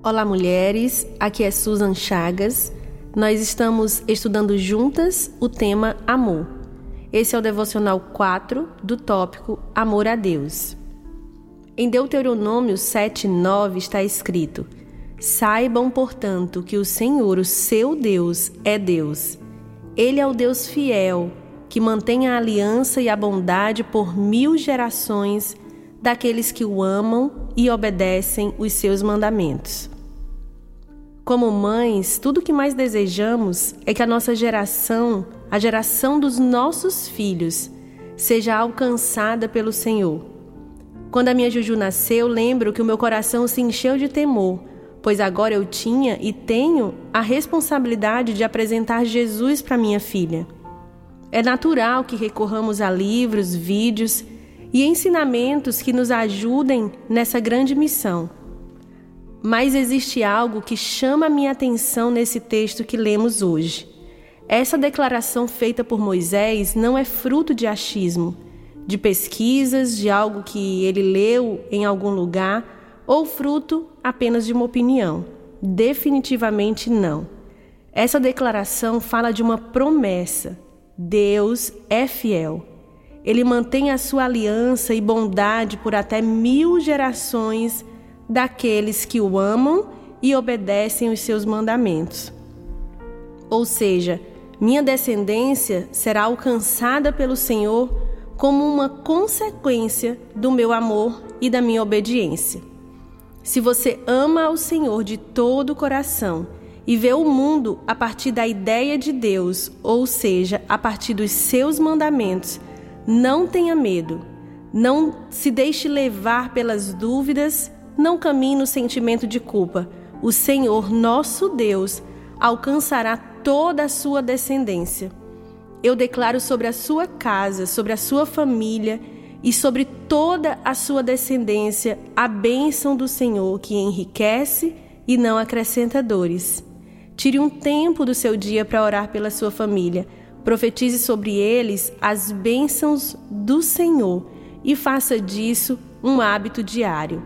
Olá, mulheres. Aqui é Susan Chagas. Nós estamos estudando juntas o tema amor. Esse é o devocional 4 do tópico Amor a Deus. Em Deuteronômio 7:9 está escrito: Saibam, portanto, que o Senhor, o seu Deus, é Deus. Ele é o Deus fiel, que mantém a aliança e a bondade por mil gerações daqueles que o amam e obedecem os seus mandamentos. Como mães, tudo o que mais desejamos é que a nossa geração, a geração dos nossos filhos, seja alcançada pelo Senhor. Quando a minha Juju nasceu, lembro que o meu coração se encheu de temor, pois agora eu tinha e tenho a responsabilidade de apresentar Jesus para minha filha. É natural que recorramos a livros, vídeos e ensinamentos que nos ajudem nessa grande missão. Mas existe algo que chama a minha atenção nesse texto que lemos hoje. Essa declaração feita por Moisés não é fruto de achismo, de pesquisas, de algo que ele leu em algum lugar, ou fruto apenas de uma opinião. Definitivamente não. Essa declaração fala de uma promessa. Deus é fiel. Ele mantém a sua aliança e bondade por até mil gerações daqueles que o amam e obedecem os seus mandamentos. Ou seja, minha descendência será alcançada pelo Senhor como uma consequência do meu amor e da minha obediência. Se você ama ao Senhor de todo o coração e vê o mundo a partir da ideia de Deus, ou seja, a partir dos seus mandamentos, não tenha medo, não se deixe levar pelas dúvidas, não caminhe no sentimento de culpa. O Senhor, nosso Deus, alcançará toda a sua descendência. Eu declaro sobre a sua casa, sobre a sua família e sobre toda a sua descendência a bênção do Senhor que enriquece e não acrescenta dores. Tire um tempo do seu dia para orar pela sua família Profetize sobre eles as bênçãos do Senhor e faça disso um hábito diário.